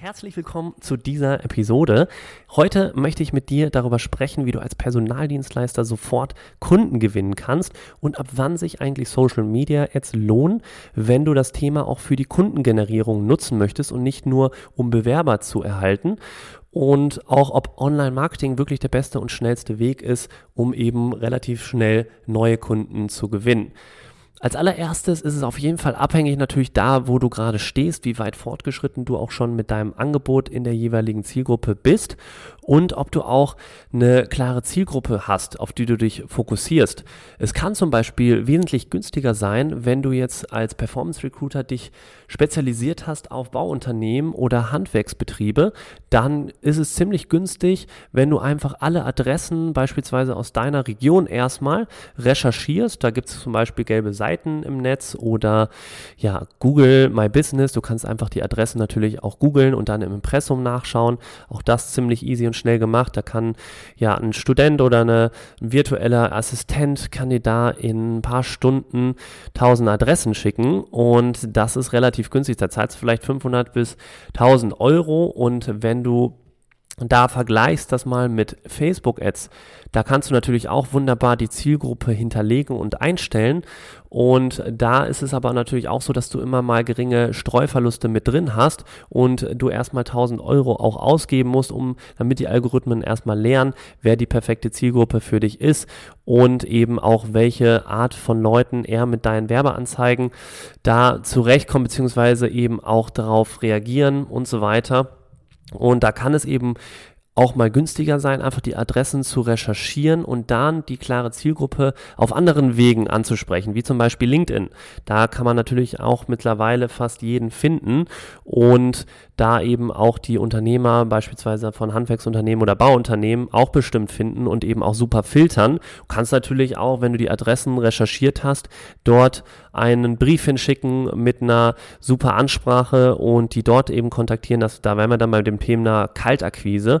Herzlich willkommen zu dieser Episode. Heute möchte ich mit dir darüber sprechen, wie du als Personaldienstleister sofort Kunden gewinnen kannst und ab wann sich eigentlich Social Media Ads lohnen, wenn du das Thema auch für die Kundengenerierung nutzen möchtest und nicht nur um Bewerber zu erhalten und auch ob Online-Marketing wirklich der beste und schnellste Weg ist, um eben relativ schnell neue Kunden zu gewinnen. Als allererstes ist es auf jeden Fall abhängig natürlich da, wo du gerade stehst, wie weit fortgeschritten du auch schon mit deinem Angebot in der jeweiligen Zielgruppe bist und ob du auch eine klare Zielgruppe hast, auf die du dich fokussierst. Es kann zum Beispiel wesentlich günstiger sein, wenn du jetzt als Performance Recruiter dich spezialisiert hast auf Bauunternehmen oder Handwerksbetriebe, dann ist es ziemlich günstig, wenn du einfach alle Adressen beispielsweise aus deiner Region erstmal recherchierst. Da gibt es zum Beispiel gelbe Seiten im Netz oder ja, Google My Business. Du kannst einfach die Adressen natürlich auch googeln und dann im Impressum nachschauen. Auch das ziemlich easy und schnell gemacht. Da kann ja ein Student oder eine, ein virtueller Assistent da in ein paar Stunden 1000 Adressen schicken und das ist relativ günstig. Da zahlst du vielleicht 500 bis 1000 Euro und wenn du da vergleichst das mal mit Facebook Ads, da kannst du natürlich auch wunderbar die Zielgruppe hinterlegen und einstellen. Und da ist es aber natürlich auch so, dass du immer mal geringe Streuverluste mit drin hast und du erstmal 1000 Euro auch ausgeben musst, um, damit die Algorithmen erstmal lernen, wer die perfekte Zielgruppe für dich ist und eben auch welche Art von Leuten er mit deinen Werbeanzeigen da zurechtkommt, beziehungsweise eben auch darauf reagieren und so weiter. Und da kann es eben auch mal günstiger sein, einfach die Adressen zu recherchieren und dann die klare Zielgruppe auf anderen Wegen anzusprechen, wie zum Beispiel LinkedIn. Da kann man natürlich auch mittlerweile fast jeden finden und da eben auch die Unternehmer beispielsweise von Handwerksunternehmen oder Bauunternehmen auch bestimmt finden und eben auch super filtern. Du kannst natürlich auch, wenn du die Adressen recherchiert hast, dort einen Brief hinschicken mit einer super Ansprache und die dort eben kontaktieren. Das, da wären wir dann bei dem Thema Kaltakquise.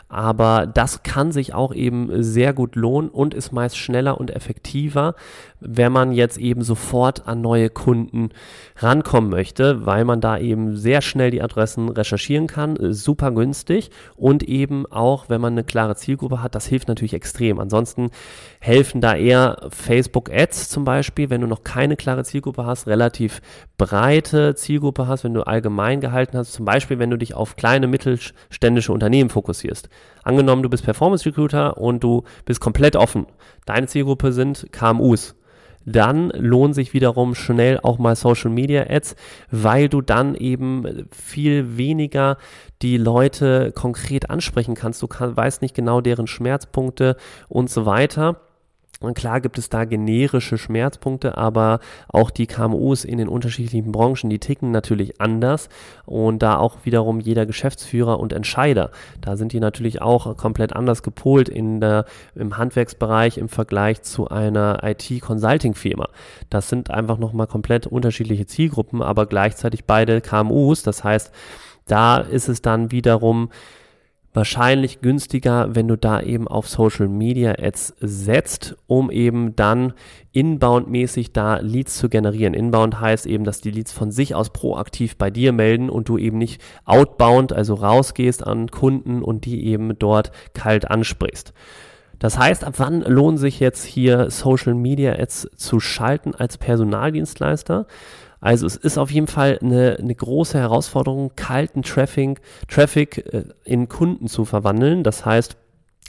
Aber das kann sich auch eben sehr gut lohnen und ist meist schneller und effektiver, wenn man jetzt eben sofort an neue Kunden rankommen möchte, weil man da eben sehr schnell die Adressen recherchieren kann, super günstig und eben auch, wenn man eine klare Zielgruppe hat, das hilft natürlich extrem. Ansonsten helfen da eher Facebook Ads zum Beispiel, wenn du noch keine klare Zielgruppe hast, relativ breite Zielgruppe hast, wenn du allgemein gehalten hast, zum Beispiel wenn du dich auf kleine mittelständische Unternehmen fokussierst. Angenommen, du bist Performance Recruiter und du bist komplett offen. Deine Zielgruppe sind KMUs dann lohnen sich wiederum schnell auch mal Social Media Ads, weil du dann eben viel weniger die Leute konkret ansprechen kannst. Du kann, weißt nicht genau deren Schmerzpunkte und so weiter. Und klar gibt es da generische Schmerzpunkte, aber auch die KMUs in den unterschiedlichen Branchen, die ticken natürlich anders und da auch wiederum jeder Geschäftsführer und Entscheider, da sind die natürlich auch komplett anders gepolt in der, im Handwerksbereich im Vergleich zu einer IT-Consulting-Firma. Das sind einfach nochmal komplett unterschiedliche Zielgruppen, aber gleichzeitig beide KMUs. Das heißt, da ist es dann wiederum wahrscheinlich günstiger, wenn du da eben auf Social Media Ads setzt, um eben dann inbound-mäßig da Leads zu generieren. Inbound heißt eben, dass die Leads von sich aus proaktiv bei dir melden und du eben nicht outbound, also rausgehst an Kunden und die eben dort kalt ansprichst. Das heißt, ab wann lohnt sich jetzt hier Social Media Ads zu schalten als Personaldienstleister? Also es ist auf jeden Fall eine, eine große Herausforderung, kalten Traffic, Traffic äh, in Kunden zu verwandeln. Das heißt,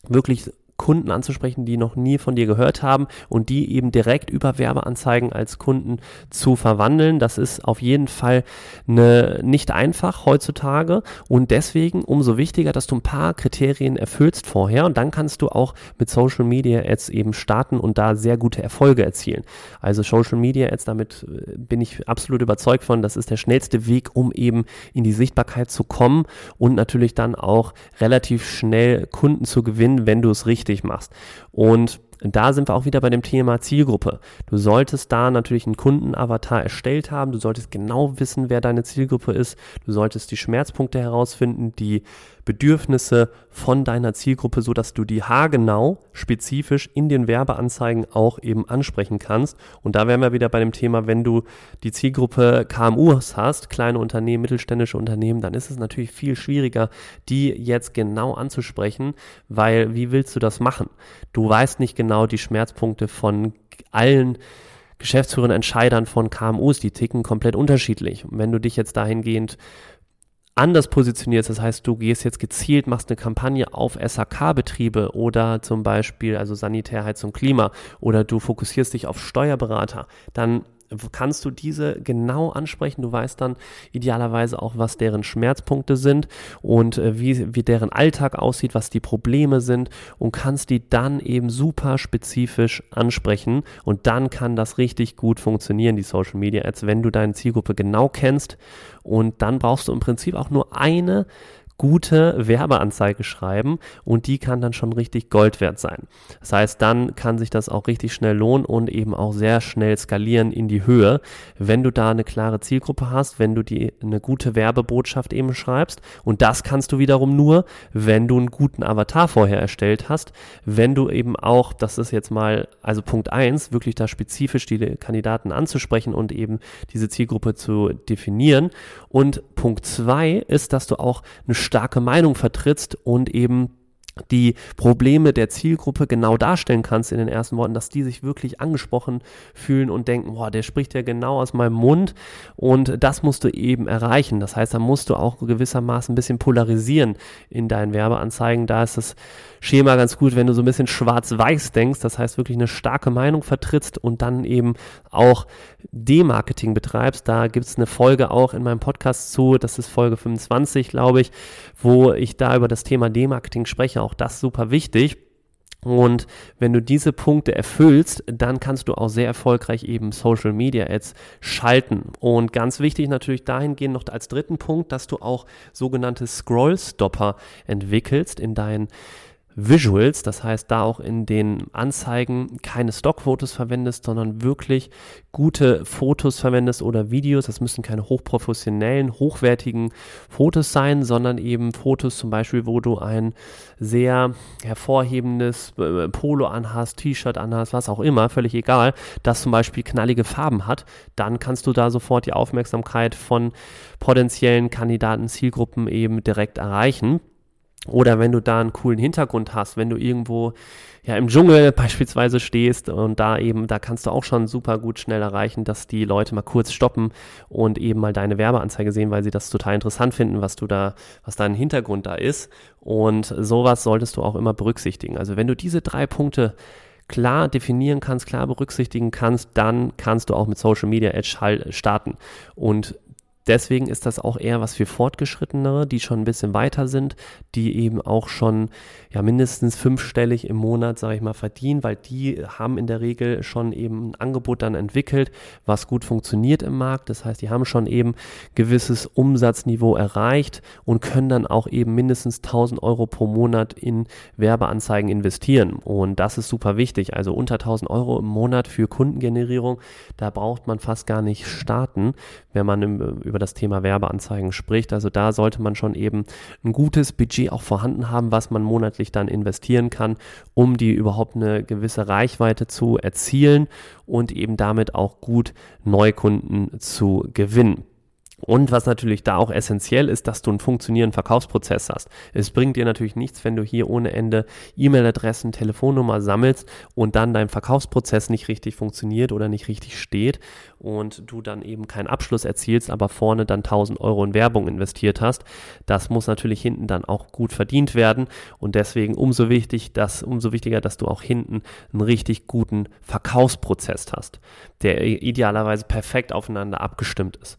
wirklich Kunden anzusprechen, die noch nie von dir gehört haben und die eben direkt über Werbeanzeigen als Kunden zu verwandeln. Das ist auf jeden Fall eine, nicht einfach heutzutage und deswegen umso wichtiger, dass du ein paar Kriterien erfüllst vorher und dann kannst du auch mit Social Media Ads eben starten und da sehr gute Erfolge erzielen. Also Social Media Ads, damit äh, bin ich absolut überzeugt von, das ist der schnellste Weg, um eben in die Sichtbarkeit zu kommen und natürlich dann auch relativ schnell Kunden zu gewinnen, wenn du es richtig richtig machst. Und da sind wir auch wieder bei dem Thema Zielgruppe. Du solltest da natürlich einen Kundenavatar erstellt haben. Du solltest genau wissen, wer deine Zielgruppe ist. Du solltest die Schmerzpunkte herausfinden, die Bedürfnisse von deiner Zielgruppe, so dass du die haargenau spezifisch in den Werbeanzeigen auch eben ansprechen kannst. Und da wären wir wieder bei dem Thema, wenn du die Zielgruppe KMUs hast, kleine Unternehmen, mittelständische Unternehmen, dann ist es natürlich viel schwieriger, die jetzt genau anzusprechen, weil wie willst du das machen? Du weißt nicht genau die Schmerzpunkte von allen Geschäftsführern, Entscheidern von KMUs, die ticken komplett unterschiedlich. Und wenn du dich jetzt dahingehend anders positionierst, das heißt, du gehst jetzt gezielt, machst eine Kampagne auf SAK-Betriebe oder zum Beispiel also Sanitär, Heizung, Klima oder du fokussierst dich auf Steuerberater, dann kannst du diese genau ansprechen. Du weißt dann idealerweise auch, was deren Schmerzpunkte sind und äh, wie, wie deren Alltag aussieht, was die Probleme sind und kannst die dann eben super spezifisch ansprechen und dann kann das richtig gut funktionieren, die Social Media Ads, wenn du deine Zielgruppe genau kennst und dann brauchst du im Prinzip auch nur eine gute Werbeanzeige schreiben und die kann dann schon richtig Gold wert sein. Das heißt, dann kann sich das auch richtig schnell lohnen und eben auch sehr schnell skalieren in die Höhe, wenn du da eine klare Zielgruppe hast, wenn du die eine gute Werbebotschaft eben schreibst und das kannst du wiederum nur, wenn du einen guten Avatar vorher erstellt hast, wenn du eben auch, das ist jetzt mal also Punkt eins, wirklich da spezifisch die Kandidaten anzusprechen und eben diese Zielgruppe zu definieren und Punkt zwei ist, dass du auch eine starke Meinung vertrittst und eben die Probleme der Zielgruppe genau darstellen kannst in den ersten Worten, dass die sich wirklich angesprochen fühlen und denken, boah, der spricht ja genau aus meinem Mund und das musst du eben erreichen. Das heißt, da musst du auch gewissermaßen ein bisschen polarisieren in deinen Werbeanzeigen. Da ist das Schema ganz gut, wenn du so ein bisschen schwarz-weiß denkst, das heißt wirklich eine starke Meinung vertrittst und dann eben auch Demarketing betreibst. Da gibt es eine Folge auch in meinem Podcast zu, das ist Folge 25, glaube ich, wo ich da über das Thema Demarketing spreche. Auch das super wichtig. Und wenn du diese Punkte erfüllst, dann kannst du auch sehr erfolgreich eben Social Media Ads schalten. Und ganz wichtig natürlich dahingehend noch als dritten Punkt, dass du auch sogenannte Scroll Stopper entwickelst in deinen Visuals, das heißt da auch in den Anzeigen keine Stockfotos verwendest, sondern wirklich gute Fotos verwendest oder Videos. Das müssen keine hochprofessionellen, hochwertigen Fotos sein, sondern eben Fotos zum Beispiel, wo du ein sehr hervorhebendes äh, Polo anhast, T-Shirt anhast, was auch immer, völlig egal, das zum Beispiel knallige Farben hat. Dann kannst du da sofort die Aufmerksamkeit von potenziellen Kandidaten, Zielgruppen eben direkt erreichen. Oder wenn du da einen coolen Hintergrund hast, wenn du irgendwo ja im Dschungel beispielsweise stehst und da eben, da kannst du auch schon super gut schnell erreichen, dass die Leute mal kurz stoppen und eben mal deine Werbeanzeige sehen, weil sie das total interessant finden, was du da, was dein Hintergrund da ist. Und sowas solltest du auch immer berücksichtigen. Also wenn du diese drei Punkte klar definieren kannst, klar berücksichtigen kannst, dann kannst du auch mit Social Media Edge starten. Und Deswegen ist das auch eher was für Fortgeschrittenere, die schon ein bisschen weiter sind, die eben auch schon ja mindestens fünfstellig im Monat, sage ich mal, verdienen, weil die haben in der Regel schon eben ein Angebot dann entwickelt, was gut funktioniert im Markt. Das heißt, die haben schon eben gewisses Umsatzniveau erreicht und können dann auch eben mindestens 1000 Euro pro Monat in Werbeanzeigen investieren. Und das ist super wichtig. Also unter 1000 Euro im Monat für Kundengenerierung, da braucht man fast gar nicht starten, wenn man im über das Thema Werbeanzeigen spricht. Also da sollte man schon eben ein gutes Budget auch vorhanden haben, was man monatlich dann investieren kann, um die überhaupt eine gewisse Reichweite zu erzielen und eben damit auch gut Neukunden zu gewinnen. Und was natürlich da auch essentiell ist, dass du einen funktionierenden Verkaufsprozess hast. Es bringt dir natürlich nichts, wenn du hier ohne Ende E-Mail-Adressen, Telefonnummer sammelst und dann dein Verkaufsprozess nicht richtig funktioniert oder nicht richtig steht und du dann eben keinen Abschluss erzielst, aber vorne dann 1000 Euro in Werbung investiert hast. Das muss natürlich hinten dann auch gut verdient werden und deswegen umso wichtig, dass, umso wichtiger, dass du auch hinten einen richtig guten Verkaufsprozess hast, der idealerweise perfekt aufeinander abgestimmt ist.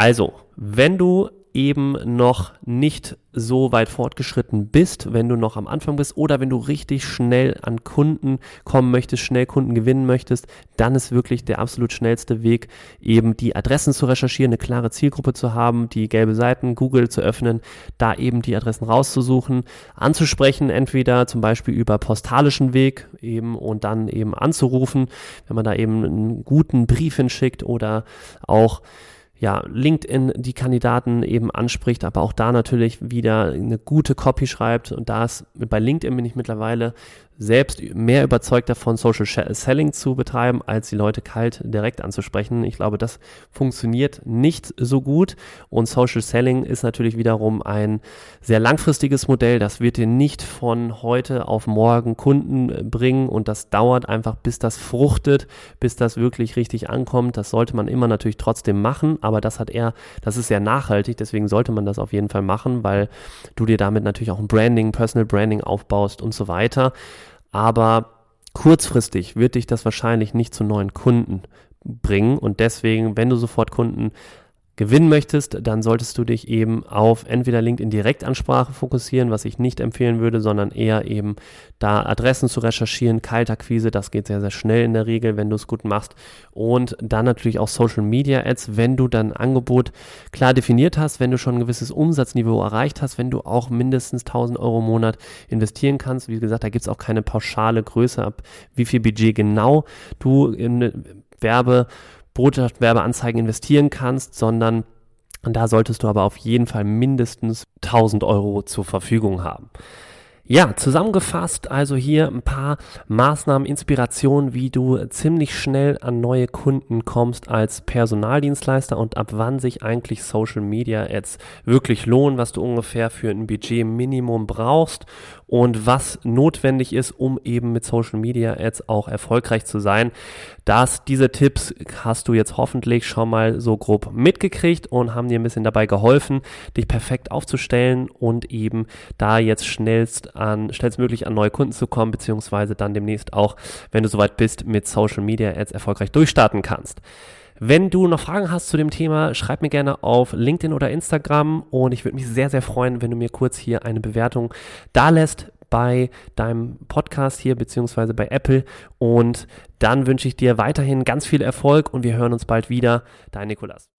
Also, wenn du eben noch nicht so weit fortgeschritten bist, wenn du noch am Anfang bist oder wenn du richtig schnell an Kunden kommen möchtest, schnell Kunden gewinnen möchtest, dann ist wirklich der absolut schnellste Weg, eben die Adressen zu recherchieren, eine klare Zielgruppe zu haben, die gelbe Seiten Google zu öffnen, da eben die Adressen rauszusuchen, anzusprechen, entweder zum Beispiel über postalischen Weg eben und dann eben anzurufen, wenn man da eben einen guten Brief hinschickt oder auch ja, LinkedIn die Kandidaten eben anspricht, aber auch da natürlich wieder eine gute Copy schreibt. Und da ist bei LinkedIn bin ich mittlerweile selbst mehr überzeugt davon, Social Selling zu betreiben, als die Leute kalt direkt anzusprechen. Ich glaube, das funktioniert nicht so gut. Und Social Selling ist natürlich wiederum ein sehr langfristiges Modell. Das wird dir nicht von heute auf morgen Kunden bringen und das dauert einfach, bis das fruchtet, bis das wirklich richtig ankommt. Das sollte man immer natürlich trotzdem machen, aber das hat eher, das ist sehr nachhaltig. Deswegen sollte man das auf jeden Fall machen, weil du dir damit natürlich auch ein Branding, Personal Branding aufbaust und so weiter aber kurzfristig wird dich das wahrscheinlich nicht zu neuen Kunden bringen. Und deswegen, wenn du sofort Kunden gewinnen möchtest, dann solltest du dich eben auf entweder LinkedIn Direktansprache fokussieren, was ich nicht empfehlen würde, sondern eher eben da Adressen zu recherchieren, Kaltakquise, das geht sehr, sehr schnell in der Regel, wenn du es gut machst. Und dann natürlich auch Social Media Ads, wenn du dein Angebot klar definiert hast, wenn du schon ein gewisses Umsatzniveau erreicht hast, wenn du auch mindestens 1000 Euro im Monat investieren kannst. Wie gesagt, da gibt es auch keine pauschale Größe ab, wie viel Budget genau du in Werbe Botschaftswerbeanzeigen investieren kannst, sondern da solltest du aber auf jeden Fall mindestens 1000 Euro zur Verfügung haben. Ja, zusammengefasst also hier ein paar Maßnahmen, Inspirationen, wie du ziemlich schnell an neue Kunden kommst als Personaldienstleister und ab wann sich eigentlich Social Media Ads wirklich lohnen, was du ungefähr für ein Budget Minimum brauchst und was notwendig ist, um eben mit Social Media Ads auch erfolgreich zu sein. Das, diese Tipps hast du jetzt hoffentlich schon mal so grob mitgekriegt und haben dir ein bisschen dabei geholfen, dich perfekt aufzustellen und eben da jetzt schnellst an, schnellstmöglich an neue Kunden zu kommen, beziehungsweise dann demnächst auch, wenn du soweit bist, mit Social Media Ads erfolgreich durchstarten kannst. Wenn du noch Fragen hast zu dem Thema, schreib mir gerne auf LinkedIn oder Instagram und ich würde mich sehr, sehr freuen, wenn du mir kurz hier eine Bewertung da lässt bei deinem Podcast hier beziehungsweise bei Apple und dann wünsche ich dir weiterhin ganz viel Erfolg und wir hören uns bald wieder. Dein Nikolas.